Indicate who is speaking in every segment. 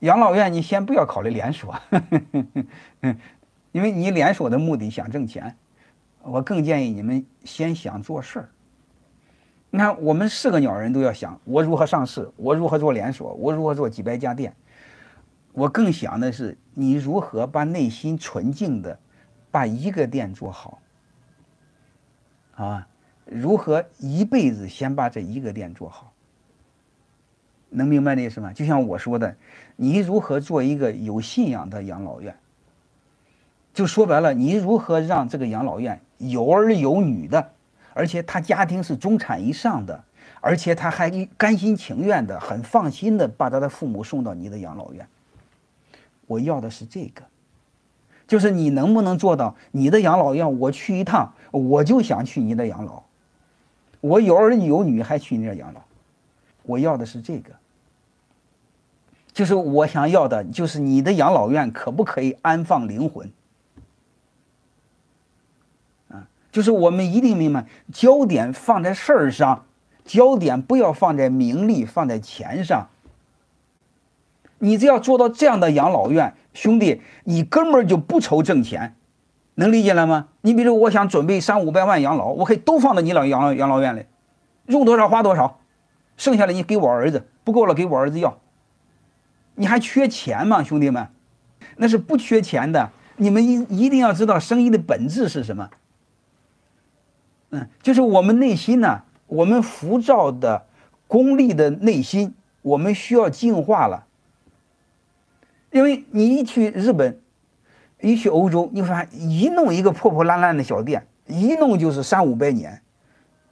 Speaker 1: 养老院你先不要考虑连锁，因为你连锁的目的想挣钱，我更建议你们先想做事儿。你看，我们四个鸟人都要想我如何上市，我如何做连锁，我如何做几百家店。我更想的是你如何把内心纯净的把一个店做好，啊，如何一辈子先把这一个店做好。能明白那意思吗？就像我说的，你如何做一个有信仰的养老院？就说白了，你如何让这个养老院有儿有女的？而且他家庭是中产以上的，而且他还甘心情愿的、很放心的把他的父母送到你的养老院。我要的是这个，就是你能不能做到你的养老院？我去一趟，我就想去你的养老。我有儿有女还去你那养老，我要的是这个。就是我想要的，就是你的养老院可不可以安放灵魂？啊就是我们一定明白，焦点放在事儿上，焦点不要放在名利，放在钱上。你只要做到这样的养老院，兄弟，你根本就不愁挣钱，能理解了吗？你比如我想准备三五百万养老，我可以都放到你老养老养老院里，用多少花多少，剩下的你给我儿子，不够了给我儿子要。你还缺钱吗，兄弟们？那是不缺钱的。你们一一定要知道生意的本质是什么。嗯，就是我们内心呢，我们浮躁的、功利的内心，我们需要净化了。因为你一去日本，一去欧洲，你发现一弄一个破破烂烂的小店，一弄就是三五百年。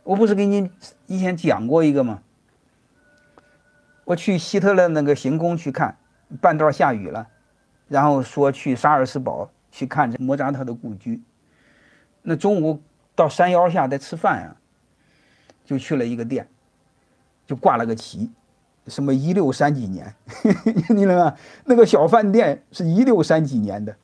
Speaker 1: 我不是给你以前讲过一个吗？我去希特勒那个行宫去看，半道下雨了，然后说去萨尔斯堡去看这莫扎特的故居，那中午。到山腰下在吃饭呀，就去了一个店，就挂了个旗，什么一六三几年，你知道吗？那个小饭店是一六三几年的，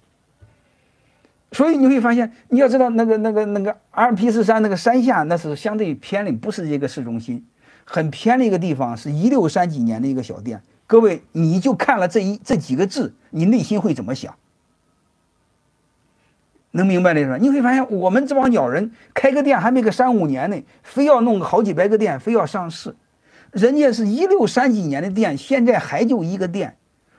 Speaker 1: 所以你会发现，你要知道那个那个那个阿尔卑斯山那个山下，那是相对偏离，不是一个市中心，很偏的一个地方，是一六三几年的一个小店。各位，你就看了这一这几个字，你内心会怎么想？能明白的是吧？你会发现，我们这帮鸟人开个店还没个三五年呢，非要弄个好几百个店，非要上市。人家是一六三几年的店，现在还就一个店。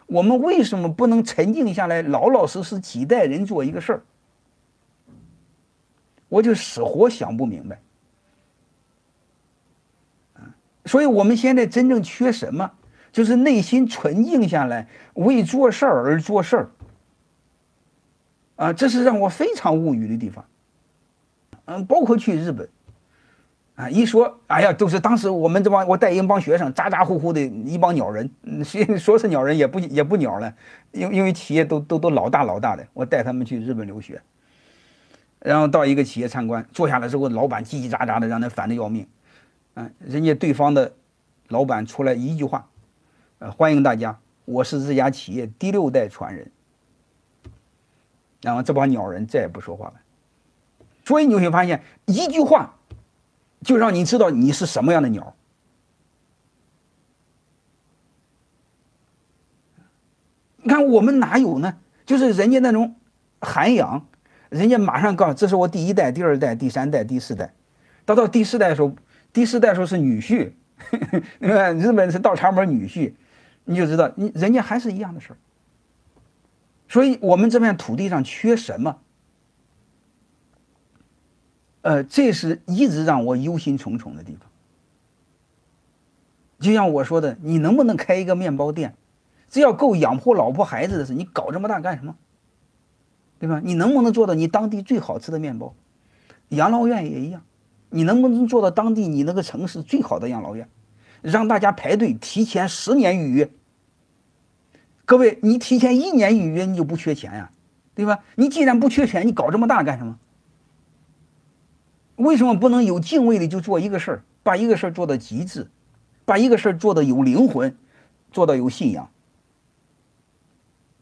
Speaker 1: 我们为什么不能沉静下来，老老实实几代人做一个事儿？我就死活想不明白。所以我们现在真正缺什么？就是内心纯净下来，为做事儿而做事儿。啊，这是让我非常无语的地方。嗯，包括去日本，啊，一说，哎呀，都是当时我们这帮我带一帮学生，咋咋呼呼的一帮鸟人，说说是鸟人也不也不鸟了，因因为企业都都都老大老大的，我带他们去日本留学，然后到一个企业参观，坐下来之后，老板叽叽喳喳的，让人烦的要命，啊，人家对方的老板出来一句话，呃，欢迎大家，我是这家企业第六代传人。然后这帮鸟人再也不说话了，所以你会发现一句话，就让你知道你是什么样的鸟。你看我们哪有呢？就是人家那种涵养，人家马上告诉这是我第一代、第二代、第三代、第四代，到到第四代的时候，第四代的时候是女婿，日本是倒插门女婿，你就知道你人家还是一样的事儿。所以，我们这片土地上缺什么？呃，这是一直让我忧心忡忡的地方。就像我说的，你能不能开一个面包店？只要够养活老婆孩子的事，你搞这么大干什么？对吧？你能不能做到你当地最好吃的面包？养老院也一样，你能不能做到当地你那个城市最好的养老院，让大家排队提前十年预约？各位，你提前一年预约，你就不缺钱呀，对吧？你既然不缺钱，你搞这么大干什么？为什么不能有敬畏的就做一个事儿，把一个事儿做到极致，把一个事儿做到有灵魂，做到有信仰，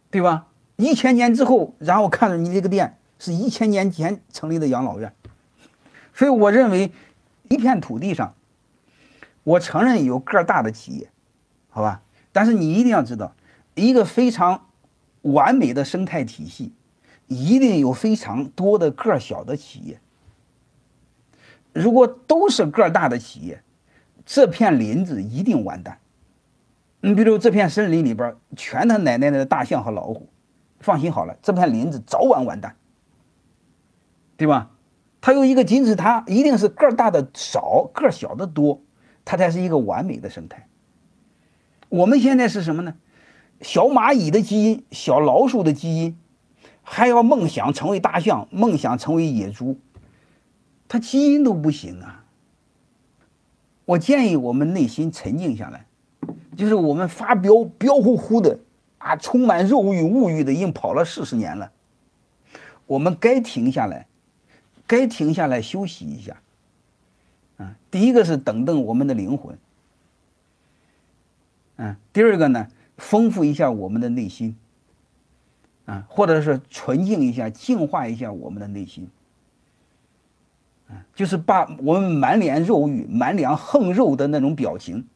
Speaker 1: 对吧？一千年之后，然后看着你这个店是一千年前成立的养老院，所以我认为，一片土地上，我承认有个大的企业，好吧？但是你一定要知道。一个非常完美的生态体系，一定有非常多的个小的企业。如果都是个大的企业，这片林子一定完蛋。你比如这片森林里边全他奶奶的大象和老虎，放心好了，这片林子早晚完蛋，对吧？它有一个金字塔，一定是个儿大的少，个儿小的多，它才是一个完美的生态。我们现在是什么呢？小蚂蚁的基因，小老鼠的基因，还要梦想成为大象，梦想成为野猪，它基因都不行啊！我建议我们内心沉静下来。就是我们发飙飙呼呼的啊，充满肉欲物欲的，已经跑了四十年了。我们该停下来，该停下来休息一下。啊，第一个是等等我们的灵魂。嗯，第二个呢，丰富一下我们的内心。啊，或者是纯净一下、净化一下我们的内心。啊，就是把我们满脸肉欲、满脸横肉的那种表情。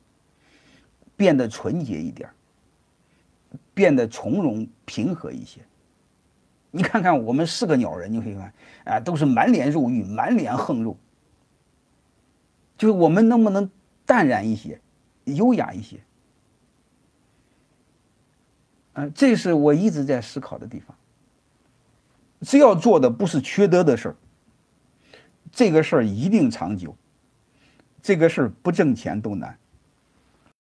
Speaker 1: 变得纯洁一点变得从容平和一些。你看看我们四个鸟人，你可以看，啊，都是满脸肉欲，满脸横肉。就是我们能不能淡然一些，优雅一些？啊，这是我一直在思考的地方。只要做的不是缺德的事儿，这个事儿一定长久。这个事儿不挣钱都难。